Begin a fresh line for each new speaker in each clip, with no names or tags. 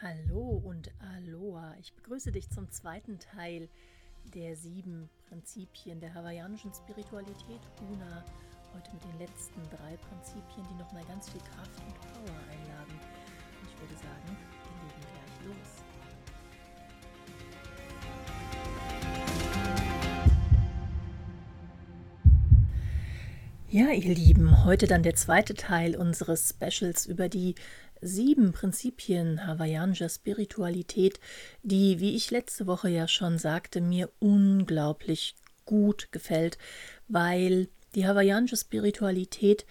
Hallo und Aloha. Ich begrüße dich zum zweiten Teil der sieben Prinzipien der hawaiianischen Spiritualität Una. Heute mit den letzten drei Prinzipien, die nochmal ganz viel Kraft und Power einladen. Und ich würde sagen, wir legen gleich los. Ja, ihr Lieben, heute dann der zweite Teil unseres Specials über die sieben Prinzipien hawaiianischer Spiritualität, die, wie ich letzte Woche ja schon sagte, mir unglaublich gut gefällt, weil die hawaiianische Spiritualität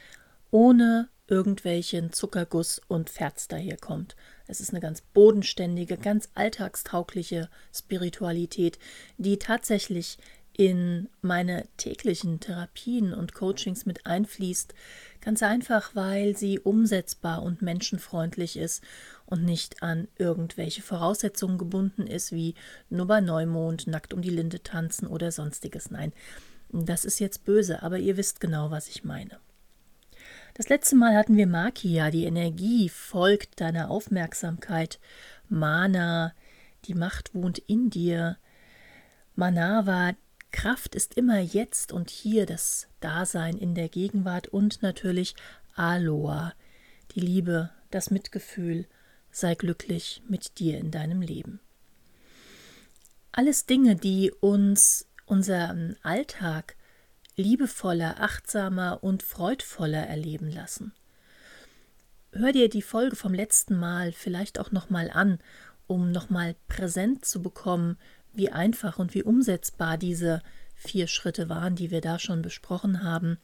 ohne irgendwelchen Zuckerguss und Ferz daherkommt. Es ist eine ganz bodenständige, ganz alltagstaugliche Spiritualität, die tatsächlich in meine täglichen Therapien und Coachings mit einfließt, ganz einfach, weil sie umsetzbar und menschenfreundlich ist und nicht an irgendwelche Voraussetzungen gebunden ist, wie nur bei Neumond, nackt um die Linde tanzen oder sonstiges. Nein, das ist jetzt böse, aber ihr wisst genau, was ich meine. Das letzte Mal hatten wir Makia, die Energie folgt deiner Aufmerksamkeit, Mana, die Macht wohnt in dir, Manava, Kraft ist immer jetzt und hier das Dasein in der Gegenwart und natürlich Aloha, die Liebe, das Mitgefühl, sei glücklich mit dir in deinem Leben. Alles Dinge, die uns unseren Alltag liebevoller, achtsamer und freudvoller erleben lassen. Hör dir die Folge vom letzten Mal vielleicht auch nochmal an, um nochmal präsent zu bekommen, wie einfach und wie umsetzbar diese vier Schritte waren, die wir da schon besprochen haben.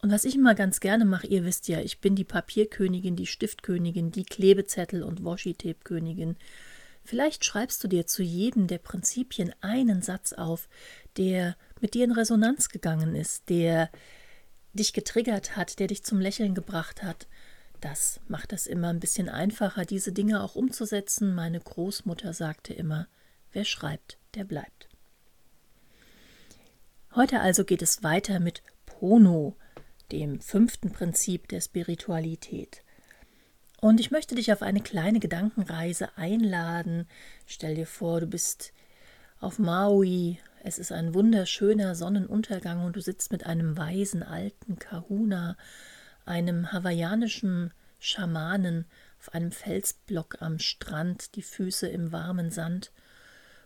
Und was ich immer ganz gerne mache, ihr wisst ja, ich bin die Papierkönigin, die Stiftkönigin, die Klebezettel- und Washi-Tape-Königin. Vielleicht schreibst du dir zu jedem der Prinzipien einen Satz auf, der mit dir in Resonanz gegangen ist, der dich getriggert hat, der dich zum Lächeln gebracht hat. Das macht es immer ein bisschen einfacher, diese Dinge auch umzusetzen. Meine Großmutter sagte immer, Wer schreibt, der bleibt. Heute also geht es weiter mit Pono, dem fünften Prinzip der Spiritualität. Und ich möchte dich auf eine kleine Gedankenreise einladen. Stell dir vor, du bist auf Maui, es ist ein wunderschöner Sonnenuntergang und du sitzt mit einem weisen alten Kahuna, einem hawaiianischen Schamanen, auf einem Felsblock am Strand, die Füße im warmen Sand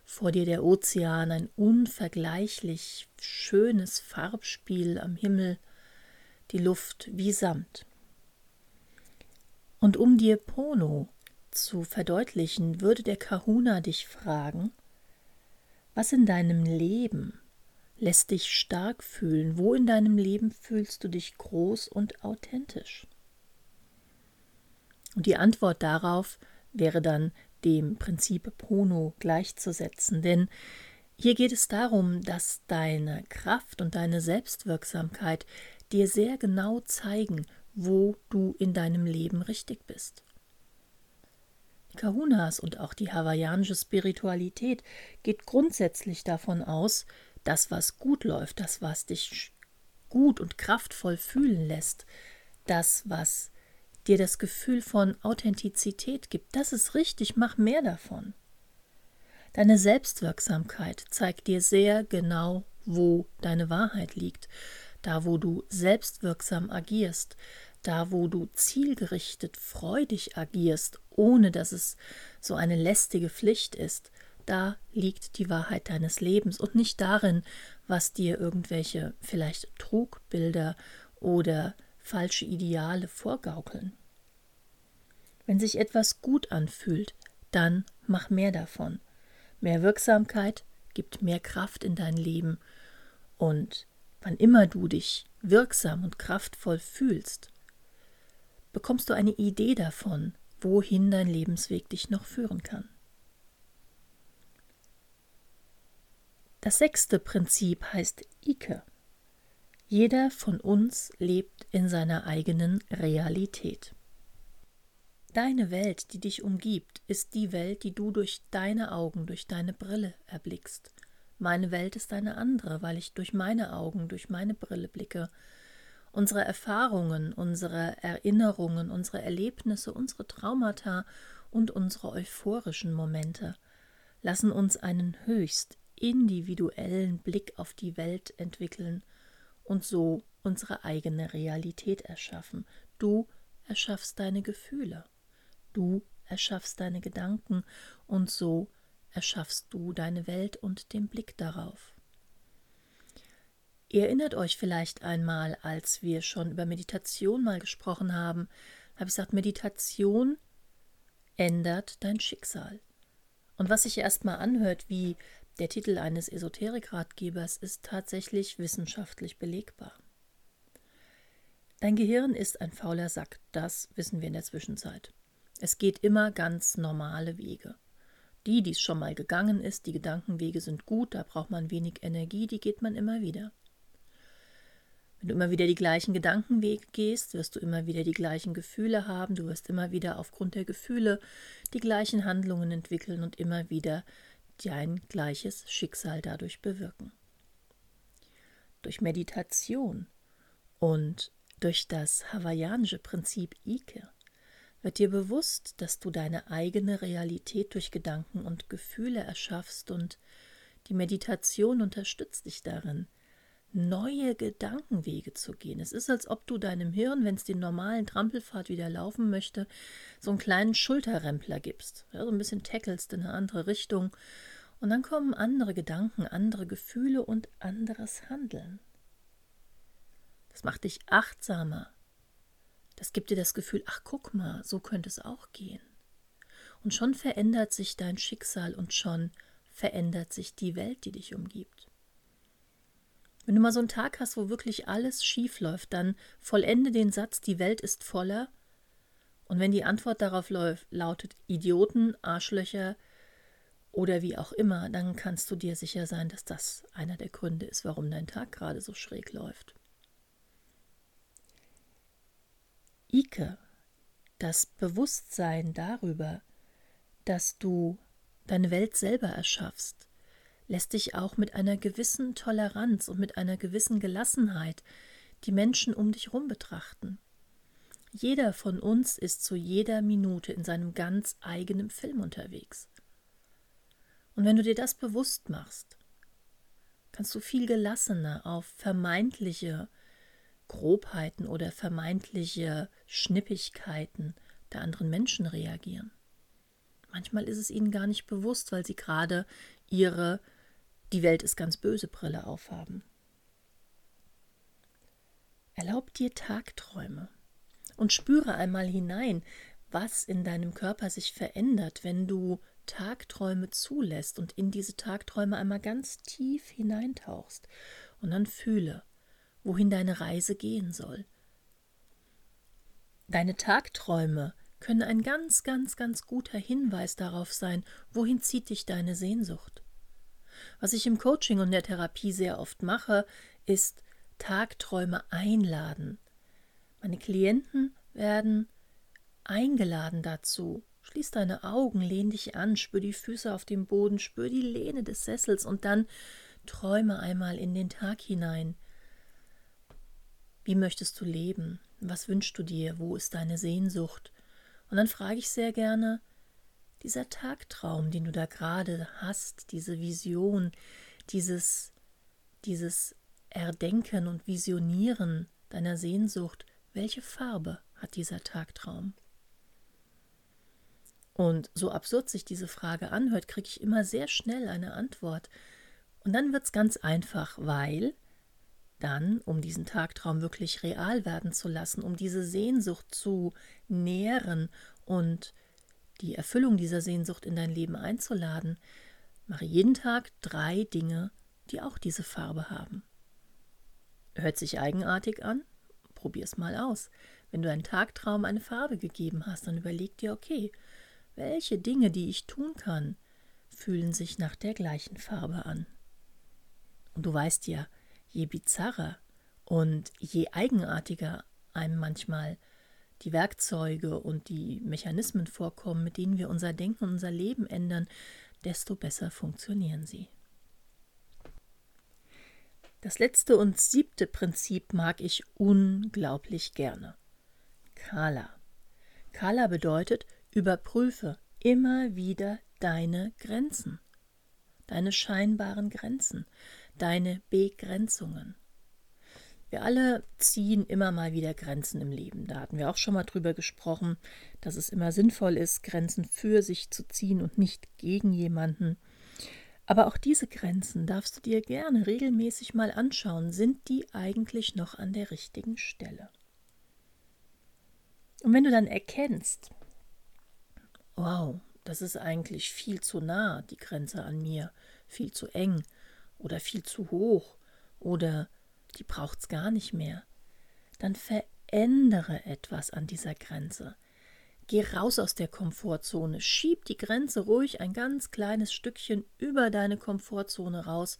vor dir der Ozean, ein unvergleichlich schönes Farbspiel am Himmel, die Luft wie Samt. Und um dir Pono zu verdeutlichen, würde der Kahuna dich fragen, was in deinem Leben lässt dich stark fühlen, wo in deinem Leben fühlst du dich groß und authentisch? Und die Antwort darauf wäre dann dem Prinzip Pono gleichzusetzen, denn hier geht es darum, dass deine Kraft und deine Selbstwirksamkeit dir sehr genau zeigen, wo du in deinem Leben richtig bist. Die Kahunas und auch die hawaiianische Spiritualität geht grundsätzlich davon aus, dass was gut läuft, das, was dich gut und kraftvoll fühlen lässt, das, was dir das Gefühl von Authentizität gibt. Das ist richtig, mach mehr davon. Deine Selbstwirksamkeit zeigt dir sehr genau, wo deine Wahrheit liegt, da wo du selbstwirksam agierst, da wo du zielgerichtet, freudig agierst, ohne dass es so eine lästige Pflicht ist, da liegt die Wahrheit deines Lebens und nicht darin, was dir irgendwelche vielleicht Trugbilder oder falsche Ideale vorgaukeln. Wenn sich etwas gut anfühlt, dann mach mehr davon. Mehr Wirksamkeit gibt mehr Kraft in dein Leben. Und wann immer du dich wirksam und kraftvoll fühlst, bekommst du eine Idee davon, wohin dein Lebensweg dich noch führen kann. Das sechste Prinzip heißt Ike. Jeder von uns lebt in seiner eigenen Realität. Deine Welt, die dich umgibt, ist die Welt, die du durch deine Augen, durch deine Brille erblickst. Meine Welt ist eine andere, weil ich durch meine Augen, durch meine Brille blicke. Unsere Erfahrungen, unsere Erinnerungen, unsere Erlebnisse, unsere Traumata, und unsere euphorischen Momente lassen uns einen höchst individuellen Blick auf die Welt entwickeln und so unsere eigene Realität erschaffen. Du erschaffst deine Gefühle, du erschaffst deine Gedanken und so erschaffst du deine Welt und den Blick darauf. Ihr erinnert euch vielleicht einmal, als wir schon über Meditation mal gesprochen haben, habe ich gesagt, Meditation ändert dein Schicksal. Und was sich erstmal anhört wie der Titel eines Esoterik-Ratgebers, ist tatsächlich wissenschaftlich belegbar. Dein Gehirn ist ein fauler Sack, das wissen wir in der Zwischenzeit. Es geht immer ganz normale Wege. Die, die es schon mal gegangen ist, die Gedankenwege sind gut, da braucht man wenig Energie, die geht man immer wieder. Wenn du immer wieder die gleichen Gedankenwege gehst, wirst du immer wieder die gleichen Gefühle haben, du wirst immer wieder aufgrund der Gefühle die gleichen Handlungen entwickeln und immer wieder dein gleiches Schicksal dadurch bewirken. Durch Meditation und durch das hawaiianische Prinzip Ike wird dir bewusst, dass du deine eigene Realität durch Gedanken und Gefühle erschaffst und die Meditation unterstützt dich darin, neue Gedankenwege zu gehen. Es ist, als ob du deinem Hirn, wenn es den normalen Trampelpfad wieder laufen möchte, so einen kleinen Schulterrempler gibst. Ja, so ein bisschen tackelst in eine andere Richtung. Und dann kommen andere Gedanken, andere Gefühle und anderes Handeln. Das macht dich achtsamer. Das gibt dir das Gefühl, ach guck mal, so könnte es auch gehen. Und schon verändert sich dein Schicksal und schon verändert sich die Welt, die dich umgibt. Wenn du mal so einen Tag hast, wo wirklich alles schief läuft, dann vollende den Satz, die Welt ist voller. Und wenn die Antwort darauf läuft, lautet Idioten, Arschlöcher oder wie auch immer, dann kannst du dir sicher sein, dass das einer der Gründe ist, warum dein Tag gerade so schräg läuft. Ike, das Bewusstsein darüber, dass du deine Welt selber erschaffst, lässt dich auch mit einer gewissen Toleranz und mit einer gewissen Gelassenheit die Menschen um dich herum betrachten. Jeder von uns ist zu jeder Minute in seinem ganz eigenen Film unterwegs. Und wenn du dir das bewusst machst, kannst du viel gelassener auf vermeintliche Grobheiten oder vermeintliche Schnippigkeiten der anderen Menschen reagieren. Manchmal ist es ihnen gar nicht bewusst, weil sie gerade ihre die Welt ist ganz böse Brille aufhaben. Erlaub dir Tagträume und spüre einmal hinein, was in deinem Körper sich verändert, wenn du Tagträume zulässt und in diese Tagträume einmal ganz tief hineintauchst und dann fühle, wohin deine Reise gehen soll. Deine Tagträume können ein ganz, ganz, ganz guter Hinweis darauf sein, wohin zieht dich deine Sehnsucht. Was ich im Coaching und der Therapie sehr oft mache, ist Tagträume einladen. Meine Klienten werden eingeladen dazu. Schließ deine Augen, lehn dich an, spür die Füße auf dem Boden, spür die Lehne des Sessels und dann träume einmal in den Tag hinein. Wie möchtest du leben? Was wünschst du dir? Wo ist deine Sehnsucht? Und dann frage ich sehr gerne, dieser Tagtraum, den du da gerade hast, diese Vision, dieses, dieses Erdenken und Visionieren deiner Sehnsucht, welche Farbe hat dieser Tagtraum? Und so absurd sich diese Frage anhört, kriege ich immer sehr schnell eine Antwort. Und dann wird es ganz einfach, weil dann, um diesen Tagtraum wirklich real werden zu lassen, um diese Sehnsucht zu nähren und die Erfüllung dieser Sehnsucht in dein Leben einzuladen, mache jeden Tag drei Dinge, die auch diese Farbe haben. Hört sich eigenartig an? Probier's mal aus. Wenn du einen Tagtraum eine Farbe gegeben hast, dann überleg dir, okay, welche Dinge, die ich tun kann, fühlen sich nach der gleichen Farbe an. Und du weißt ja, je bizarrer und je eigenartiger einem manchmal die Werkzeuge und die Mechanismen vorkommen, mit denen wir unser Denken und unser Leben ändern, desto besser funktionieren sie. Das letzte und siebte Prinzip mag ich unglaublich gerne. Kala. Kala bedeutet, überprüfe immer wieder deine Grenzen, deine scheinbaren Grenzen, deine Begrenzungen. Wir alle ziehen immer mal wieder Grenzen im Leben. Da hatten wir auch schon mal drüber gesprochen, dass es immer sinnvoll ist, Grenzen für sich zu ziehen und nicht gegen jemanden. Aber auch diese Grenzen darfst du dir gerne regelmäßig mal anschauen. Sind die eigentlich noch an der richtigen Stelle? Und wenn du dann erkennst, wow, das ist eigentlich viel zu nah, die Grenze an mir, viel zu eng oder viel zu hoch oder die braucht es gar nicht mehr, dann verändere etwas an dieser Grenze. Geh raus aus der Komfortzone, schieb die Grenze ruhig ein ganz kleines Stückchen über deine Komfortzone raus,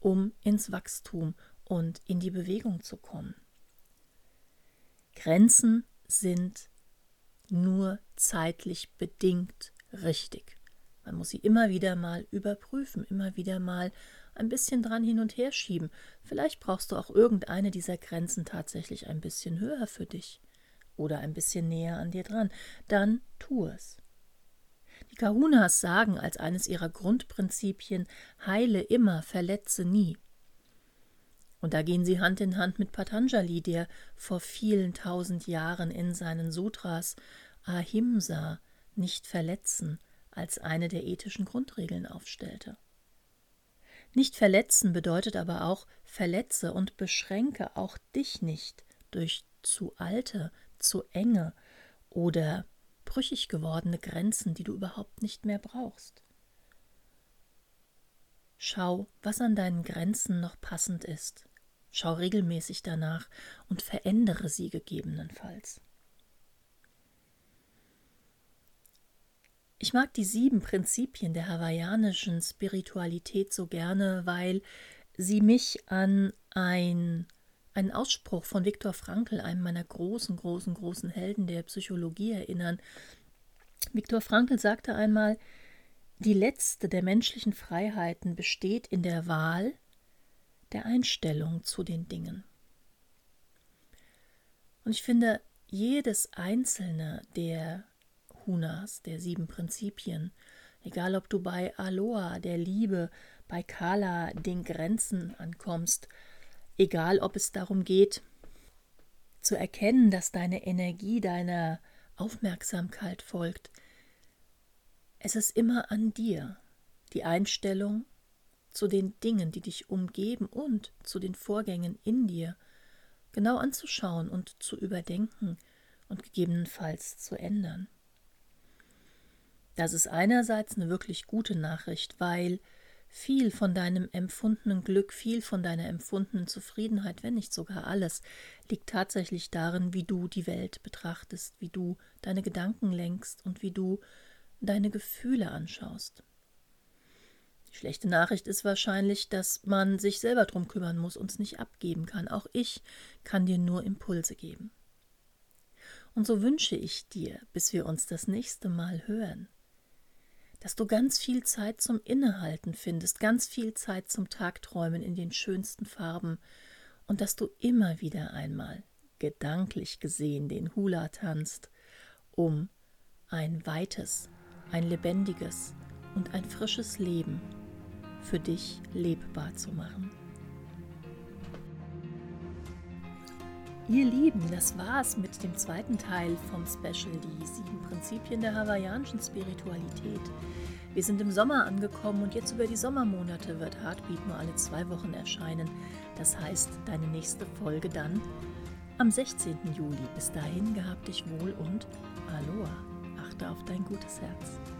um ins Wachstum und in die Bewegung zu kommen. Grenzen sind nur zeitlich bedingt richtig. Man muss sie immer wieder mal überprüfen, immer wieder mal ein bisschen dran hin und her schieben. Vielleicht brauchst du auch irgendeine dieser Grenzen tatsächlich ein bisschen höher für dich oder ein bisschen näher an dir dran. Dann tu es. Die Kahunas sagen als eines ihrer Grundprinzipien: heile immer, verletze nie. Und da gehen sie Hand in Hand mit Patanjali, der vor vielen tausend Jahren in seinen Sutras Ahimsa, nicht verletzen, als eine der ethischen Grundregeln aufstellte. Nicht verletzen bedeutet aber auch verletze und beschränke auch dich nicht durch zu alte, zu enge oder brüchig gewordene Grenzen, die du überhaupt nicht mehr brauchst. Schau, was an deinen Grenzen noch passend ist. Schau regelmäßig danach und verändere sie gegebenenfalls. Ich mag die sieben Prinzipien der hawaiianischen Spiritualität so gerne, weil sie mich an ein, einen Ausspruch von Viktor Frankl, einem meiner großen, großen, großen Helden der Psychologie, erinnern. Viktor Frankl sagte einmal, die letzte der menschlichen Freiheiten besteht in der Wahl der Einstellung zu den Dingen. Und ich finde, jedes einzelne der Hunas, der sieben Prinzipien. Egal ob du bei Aloha, der Liebe, bei Kala, den Grenzen ankommst, egal ob es darum geht, zu erkennen, dass deine Energie deiner Aufmerksamkeit folgt. Es ist immer an dir, die Einstellung zu den Dingen, die dich umgeben und zu den Vorgängen in dir genau anzuschauen und zu überdenken und gegebenenfalls zu ändern. Das ist einerseits eine wirklich gute Nachricht, weil viel von deinem empfundenen Glück, viel von deiner empfundenen Zufriedenheit, wenn nicht sogar alles, liegt tatsächlich darin, wie du die Welt betrachtest, wie du deine Gedanken lenkst und wie du deine Gefühle anschaust. Die schlechte Nachricht ist wahrscheinlich, dass man sich selber drum kümmern muss und es nicht abgeben kann. Auch ich kann dir nur Impulse geben. Und so wünsche ich dir, bis wir uns das nächste Mal hören, dass du ganz viel Zeit zum Innehalten findest, ganz viel Zeit zum Tagträumen in den schönsten Farben und dass du immer wieder einmal gedanklich gesehen den Hula tanzt, um ein weites, ein lebendiges und ein frisches Leben für dich lebbar zu machen. Ihr Lieben, das war's mit dem zweiten Teil vom Special, die sieben Prinzipien der hawaiianischen Spiritualität. Wir sind im Sommer angekommen und jetzt über die Sommermonate wird Heartbeat nur alle zwei Wochen erscheinen. Das heißt, deine nächste Folge dann am 16. Juli. Bis dahin gehabt dich wohl und Aloha. Achte auf dein gutes Herz.